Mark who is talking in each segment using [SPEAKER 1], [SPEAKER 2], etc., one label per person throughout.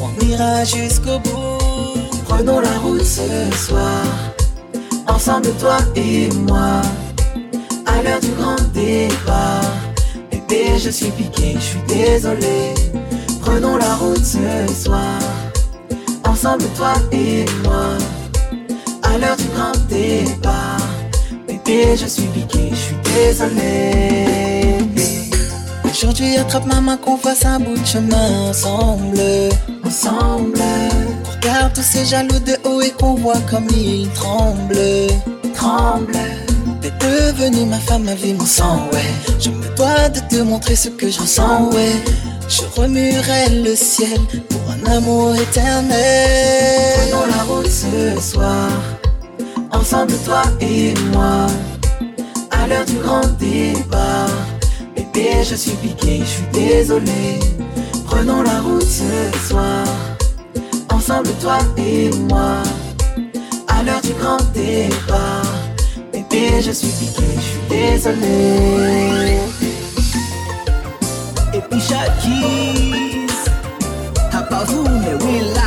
[SPEAKER 1] on ira jusqu'au bout. Prenons la route ce soir, ensemble toi et moi, à l'heure du grand départ. Bébé, je suis piqué, je suis désolé. Prenons la route ce soir, ensemble toi et moi, à l'heure du grand départ. Bébé, je suis piqué, je suis désolé. Aujourd'hui, attrape ma main qu'on fasse un bout de chemin ensemble. Ensemble. On regarde tous ces jaloux de haut et qu'on voit comme ils tremblent. Tremblent. T'es devenue ma femme, ma vie, mon sang, ouais. Je me dois de te montrer ce que je ressens, ouais. Je remuerai le ciel pour un amour éternel. Prenons la route ce soir, ensemble toi et moi, à l'heure du grand départ. Bébé, je suis piqué, je suis désolé. Prenons la route ce soir, ensemble toi et moi, à l'heure du grand départ. Bébé, je suis piqué, je suis désolé.
[SPEAKER 2] Et puis Shakis, t'as pas vous, oui.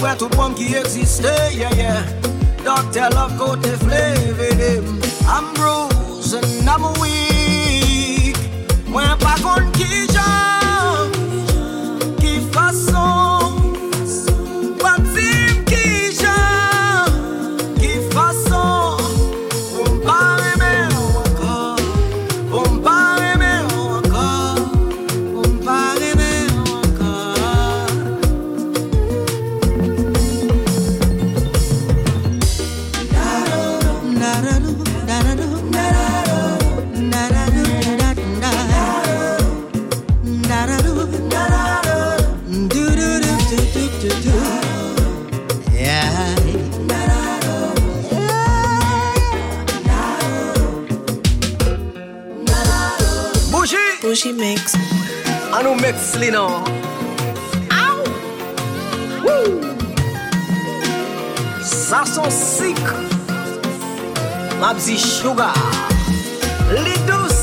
[SPEAKER 2] mwen tout pom ki eksiste, yeah, yeah. Dokte lop kote flavor, dem I'm bruised and I'm weak. Mwen pa kon ki
[SPEAKER 3] jen An
[SPEAKER 2] nou mek sli nan. Aou Wou Sa son sik. Mabzi sugar. Li dous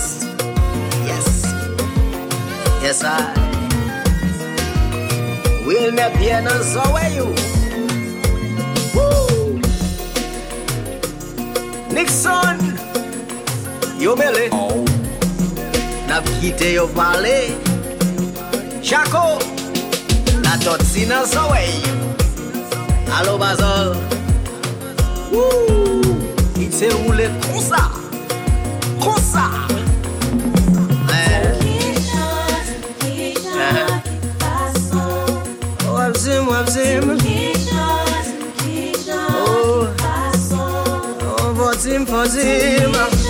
[SPEAKER 2] Yes. Yes I. Wil me bie nan zowe you Wou Nixon. Yo mele Nap kite yo pale. Chaco, la totsina's away. Allo Basol, wouh, il s'est roulé comme ça, comme ça. Wabzim, wabzim. Oh, oh, wabzim, oh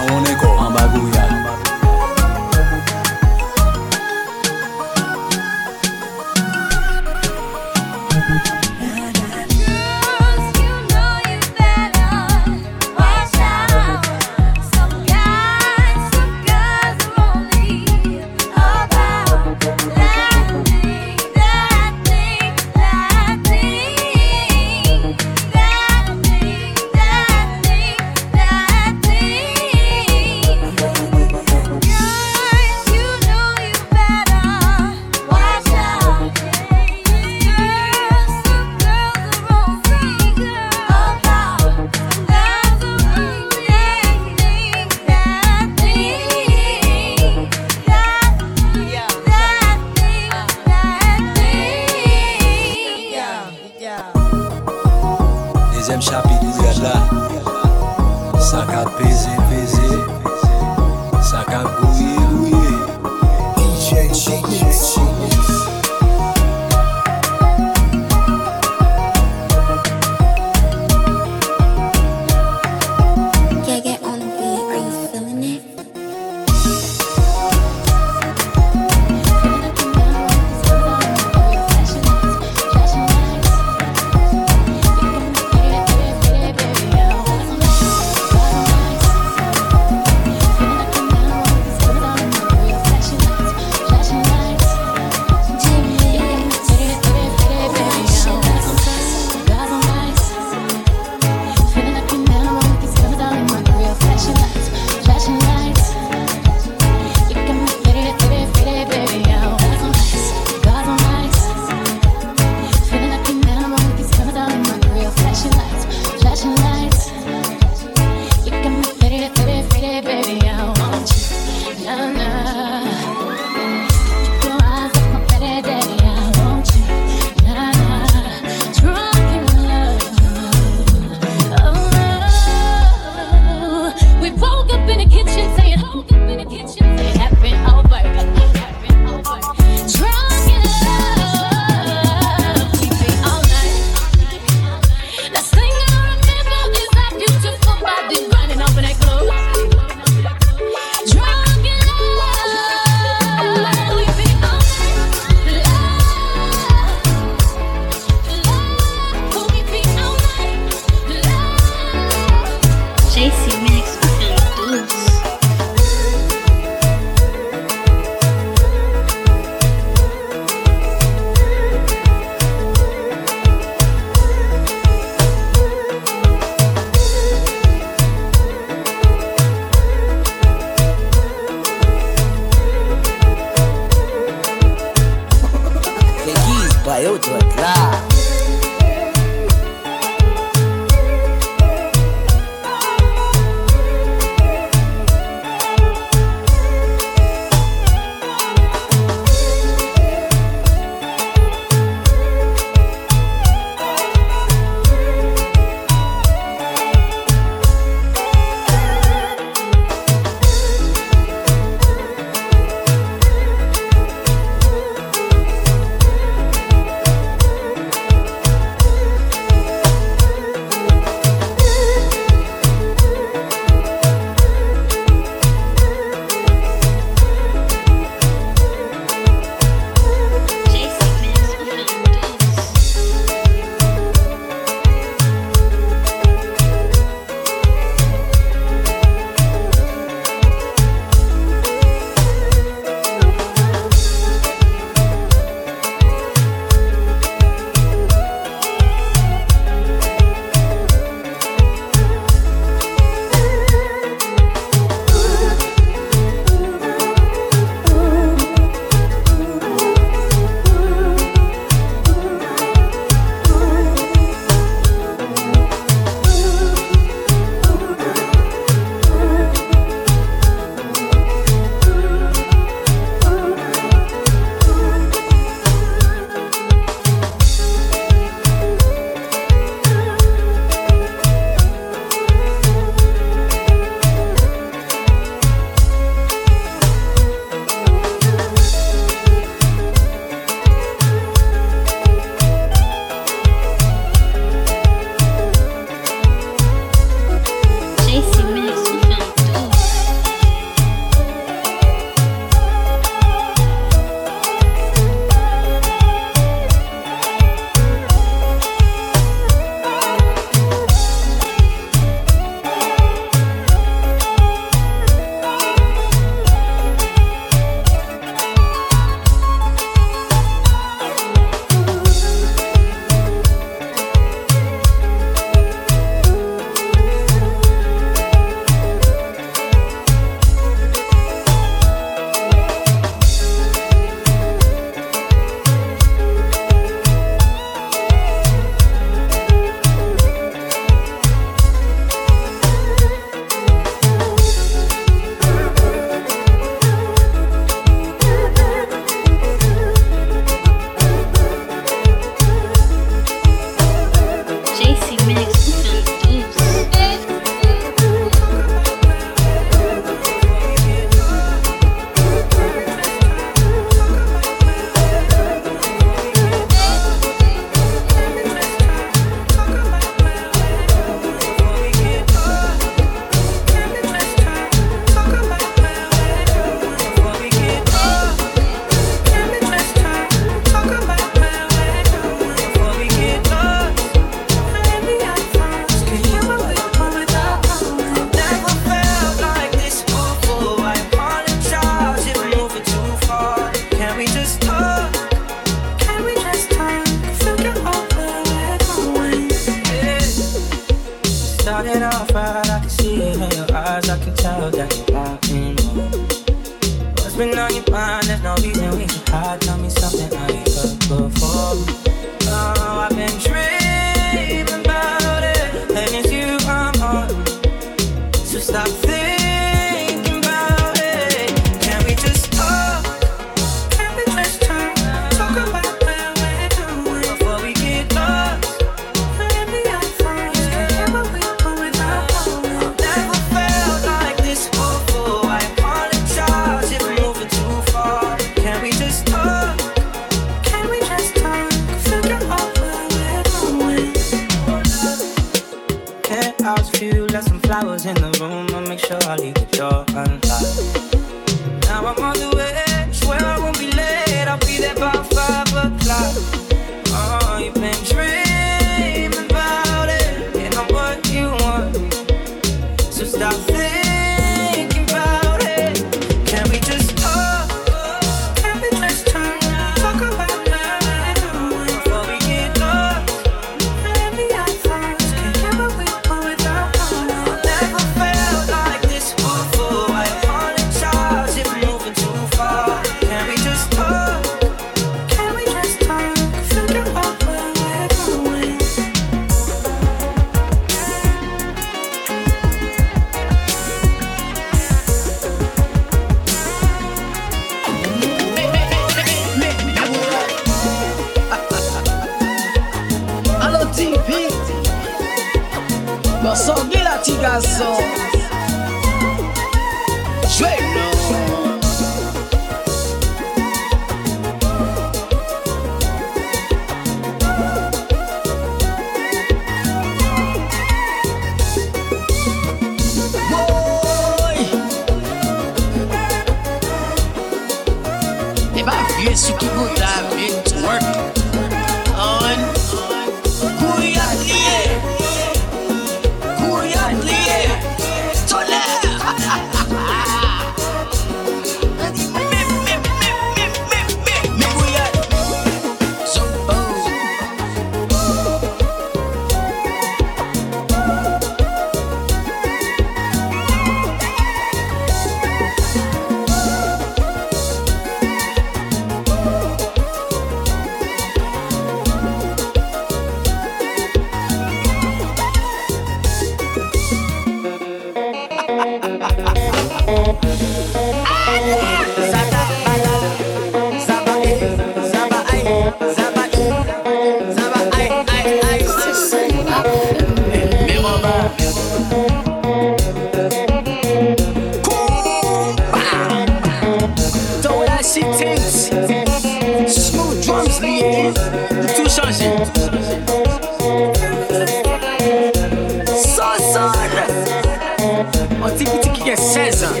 [SPEAKER 4] que é César.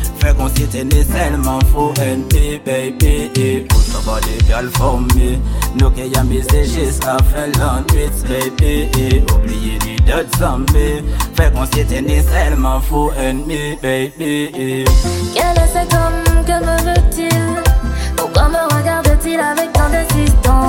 [SPEAKER 4] Fè kon si te ni selman NP baby. Your body girl for me Nou ke y'a misil jiska Finland Brits baby. Oubliye ni d'autres zombies. Fè kon si te ni selman fou NP baby.
[SPEAKER 5] Quel est cet homme, que me veut-il? Pourquoi me regarde-t-il avec tant d'assistance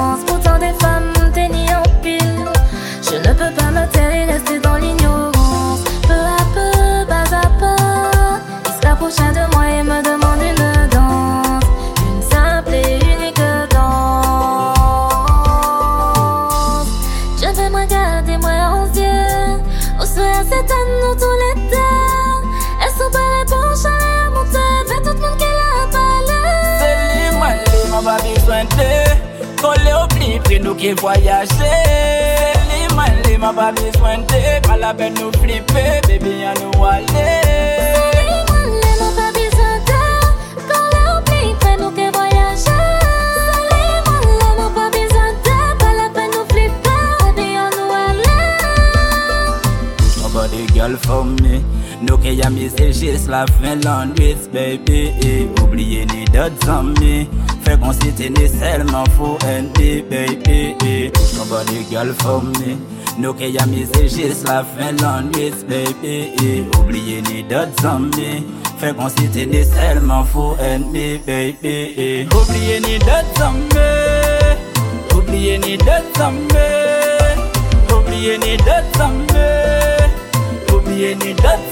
[SPEAKER 5] li voyaje Li man li ma pa biswen te Pa la pen nou flipe, bebi an nou ale Li man li
[SPEAKER 4] ma pa biswen te Kan le ou pli kwen nou ke voyaje Li man li ma pa biswen te Pa la pen nou flipe, bebi an nou ale Somebody girl for me Nou ke yami se jis la fin lan wis baby. Oubliye ni dot zami Fè kon si te ni selman fou en mi baby Nobody girl for me. Nou ke jis la fin lan nwit baby Oubliye ni dot zami Fè kon si te ni selman fou en ni dot zami Oubliye ni dot dot zami Oubliye ni
[SPEAKER 3] wanted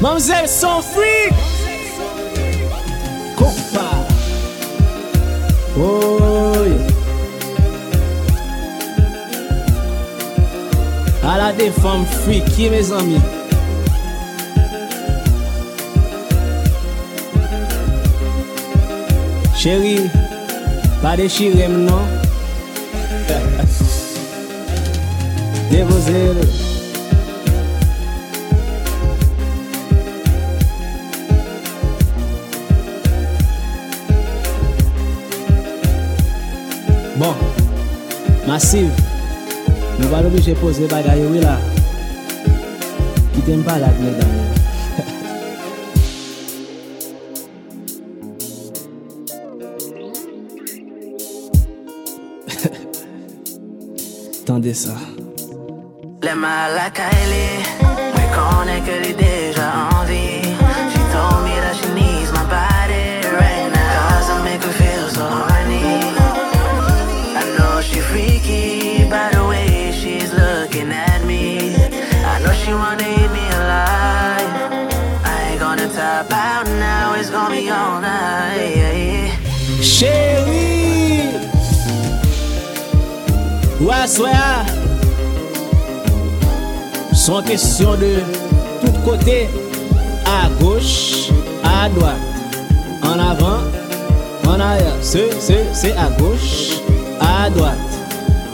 [SPEAKER 3] pas
[SPEAKER 6] un freak,
[SPEAKER 7] Compa Oh. À la femmes freaky mes amis. Chérie, pas déchirer non? pasiv Nou va nou biche pose bagay yo we la
[SPEAKER 3] Kitem pa lak me dan Tande sa Le malaka ele Mwen konen ke li de freaky by the way she's looking at me. I know she wanted me alive. I ain't gonna tap out now, it's gonna be all night.
[SPEAKER 7] Chérie Ouais, soya Sont question de tout côté À gauche, à droite En avant, en arrière C'est, c'est, c'est à gauche, à droite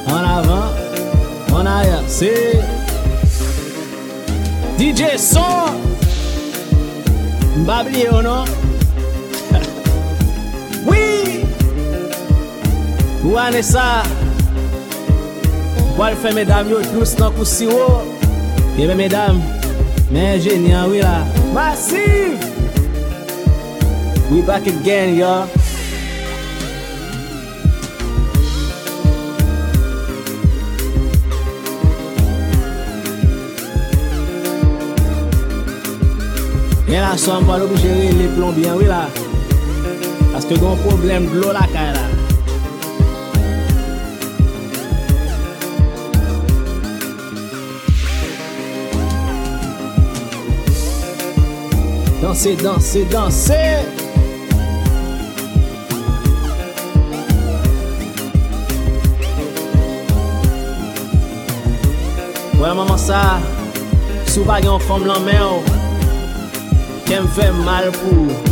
[SPEAKER 7] en avant, en arrière. C'est DJ Son. M'bablier ou non? oui! Ou ane sa? Wal fè medam yo tous nan kousi wo. Yeme medam, men jenyan wila. Massive! We back again, y'all. Yen la son wal obje re le plombien wila Paske gon problem dlo la kay la Danser, danser, danser Ouais maman sa Sou pa gen fom lan men ou T'aimes fait mal pour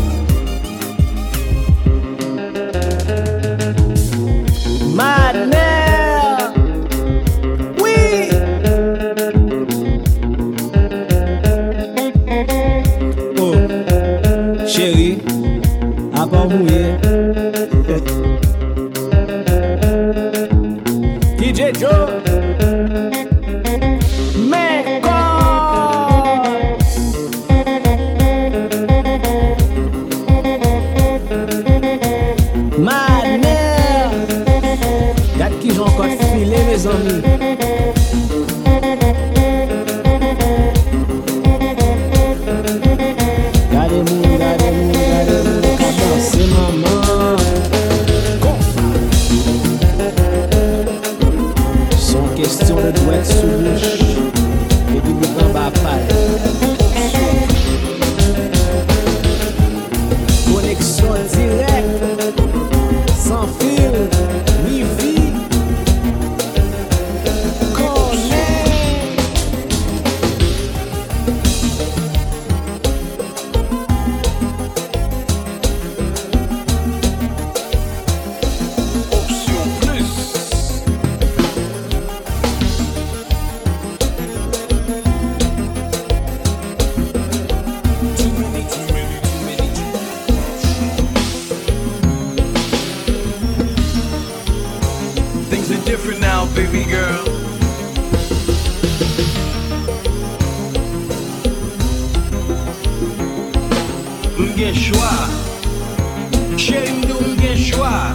[SPEAKER 7] Chéri
[SPEAKER 8] mdou mgen chwa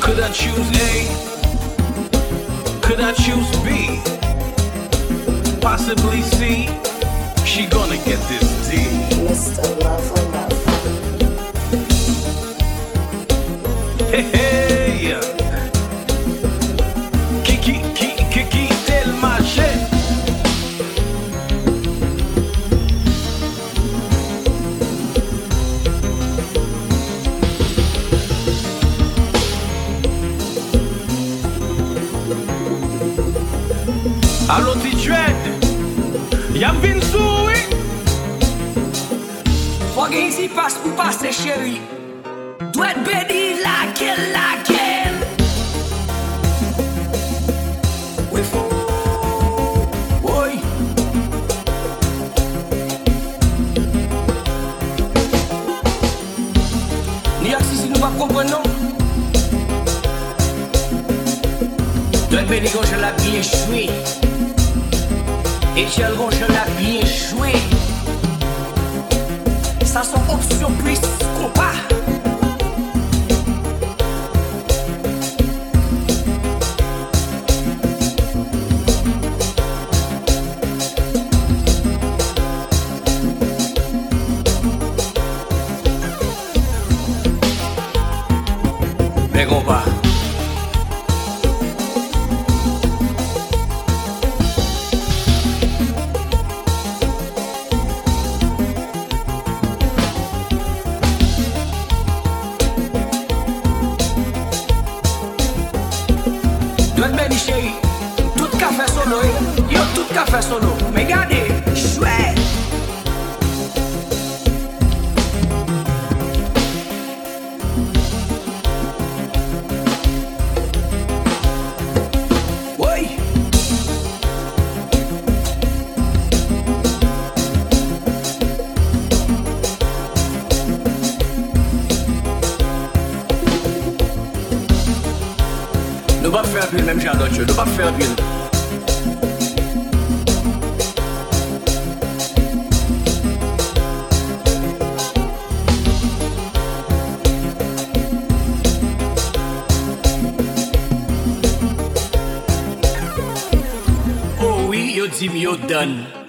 [SPEAKER 8] Could I choose A? Could I choose B? Possibly C? She gonna get this D. Hey, hey.
[SPEAKER 2] chérie. Doit être béni la gueule, la
[SPEAKER 9] New York City, nous pas quand je l'habille, je suis. Et je Gomba.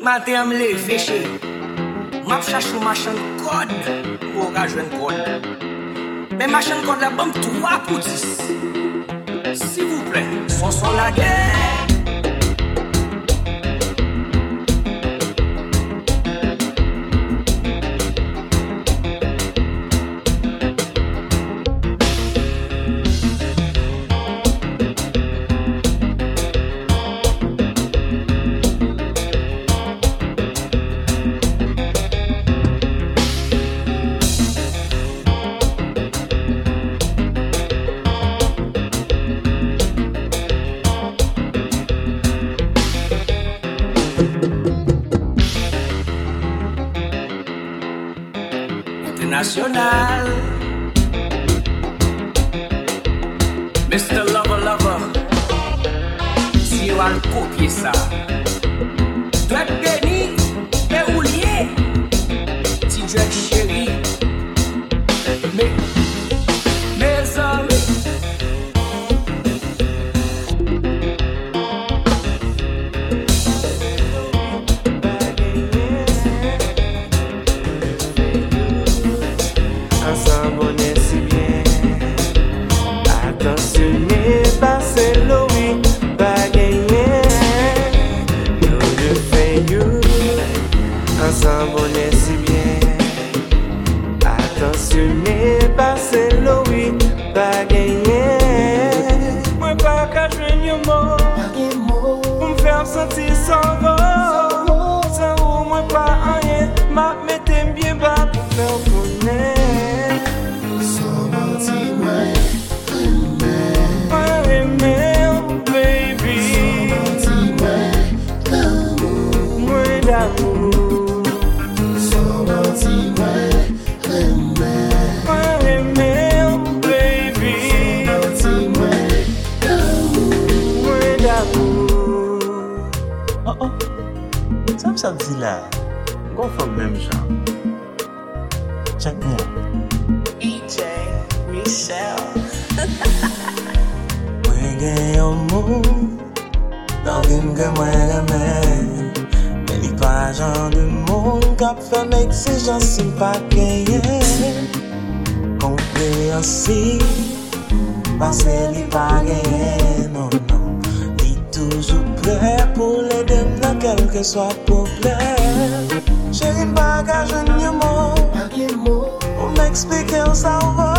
[SPEAKER 9] matin am le veche Map chache ou machan kod Ou ka jwen kod Men machan kod la bom 3 pou 10 S'il vous plè, son son la gè sa
[SPEAKER 10] di la, mwen fòm mèm jan. Chak mwen.
[SPEAKER 11] EJ Michelle.
[SPEAKER 10] Mwen gen yon moun, nan vim gen mwen remè. Men li pa jan de moun, kap fèm exijansi pa genye. Konpè ansi, pase li pa genye, non, non. Li toujou prè pou lè de. kelke swa problem Che rin bagaj an yon mou Ou m'eksplike ou sa ou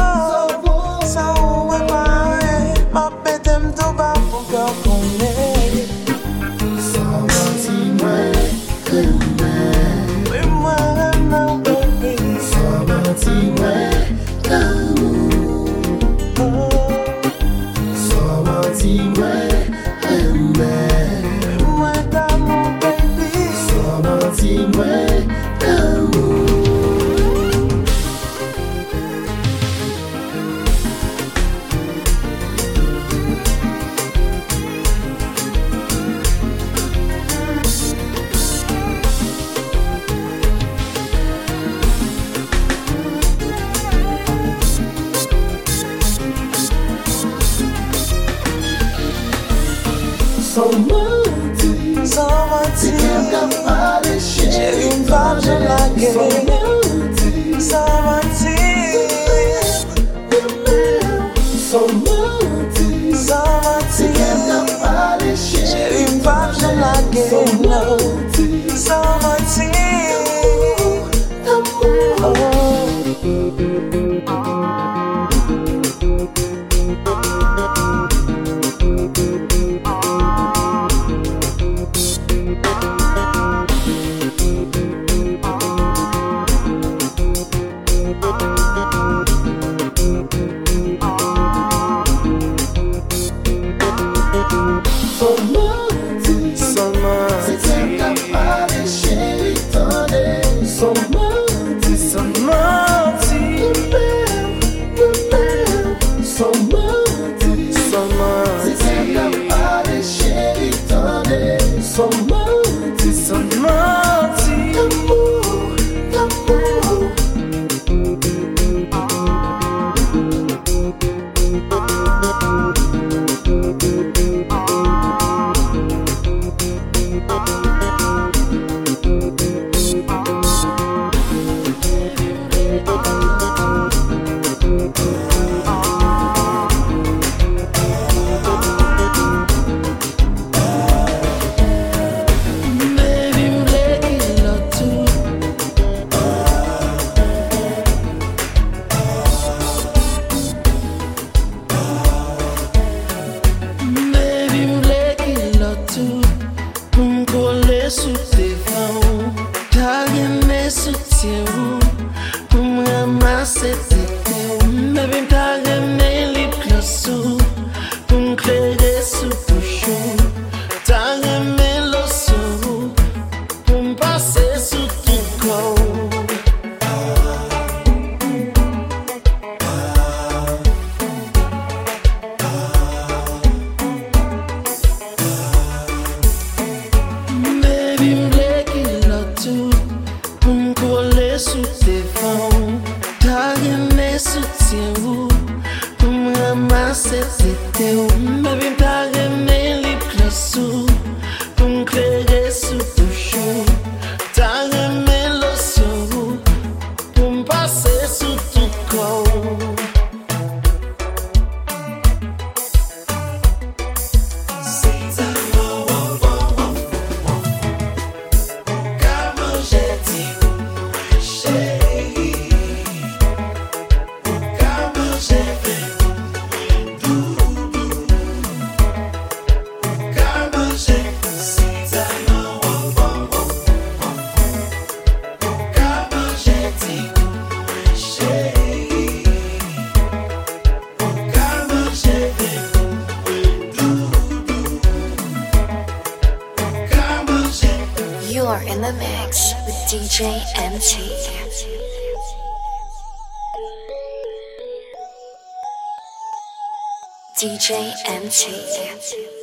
[SPEAKER 12] DJ MT.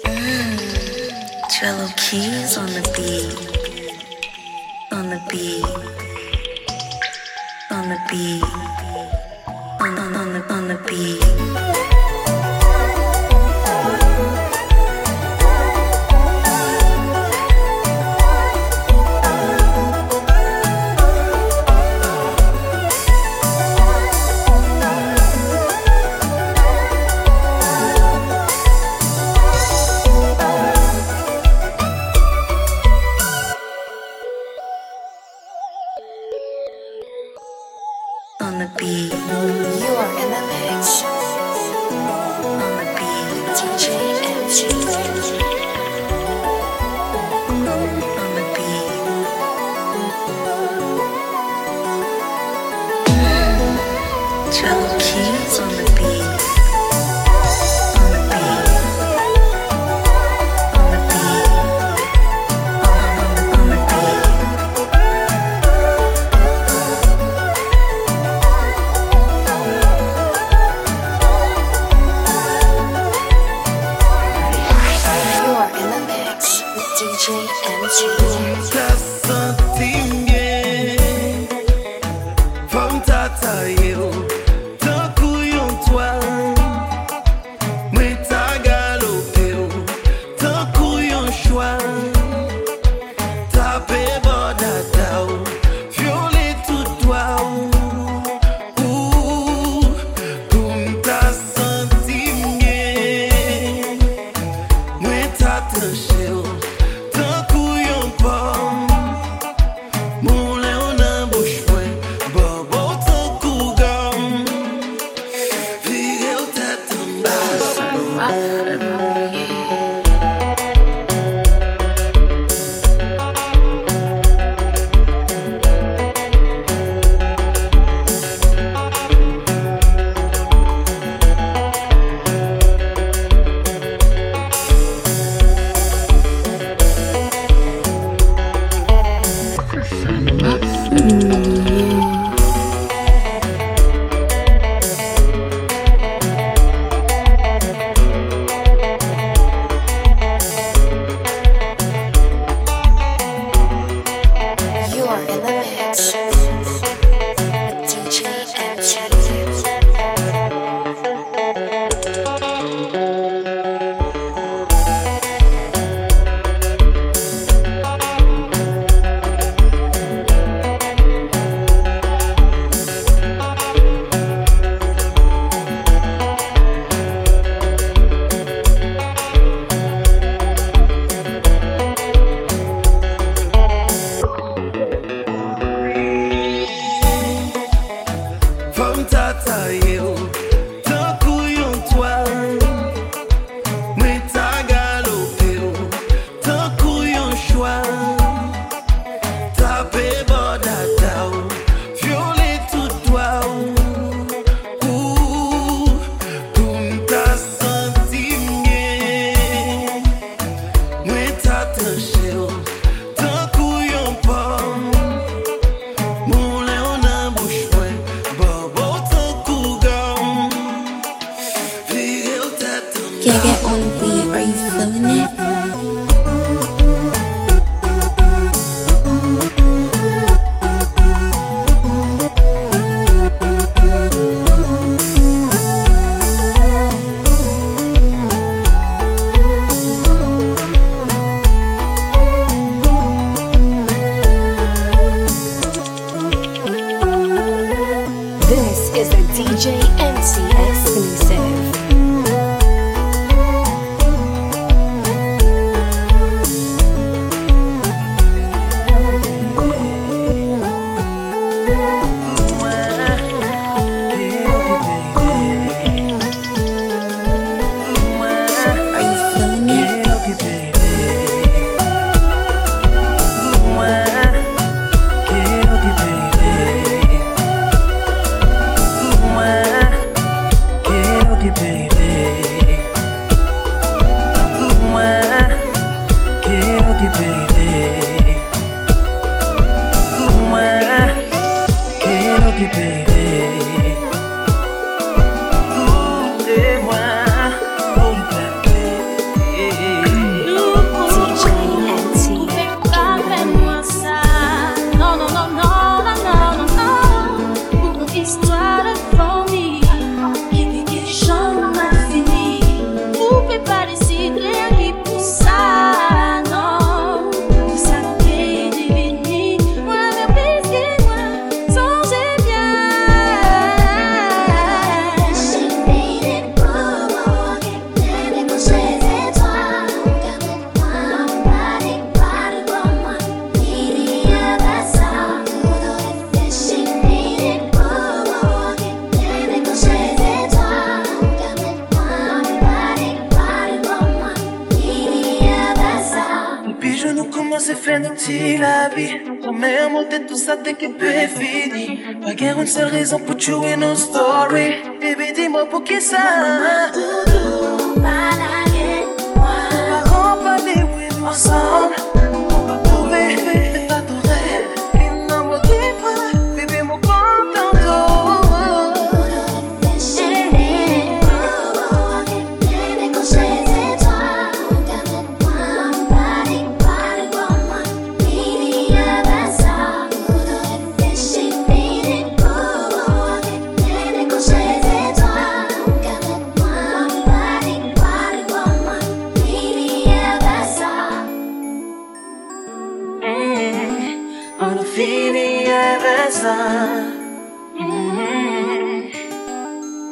[SPEAKER 12] Mmm, jello Keys on the beat. On the beat. On the beat. On, on, on, the, on the beat.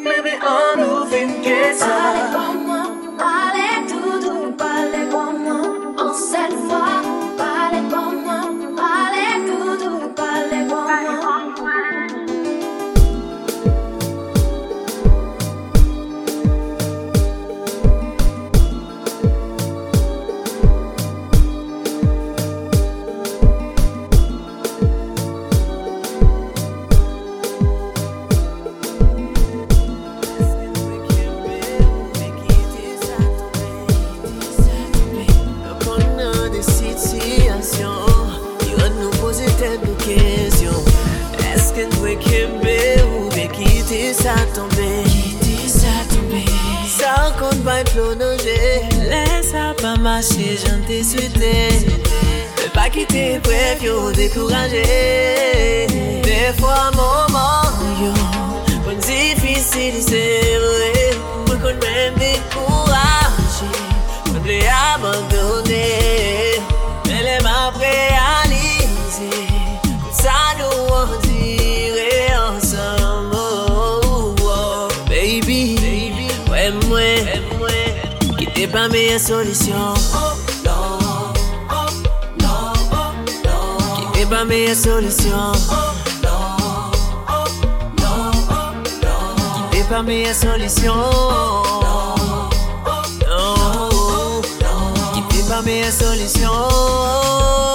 [SPEAKER 13] Maybe I'm moving, guess chonanje Lè sa pa mache jan te suite Pe pa kite pref yo dekouraje De fwa mouman yo Pon difisil se vre Pon kon men dekouraje Pon ble abandone
[SPEAKER 14] Oh, oh, meilleure oh, solution. Oh
[SPEAKER 5] non, non, non. Qui
[SPEAKER 15] est ma meilleure solution? Oh non, non, non. Qui meilleure solution?
[SPEAKER 5] Oh non, non. Qui ma meilleure solution?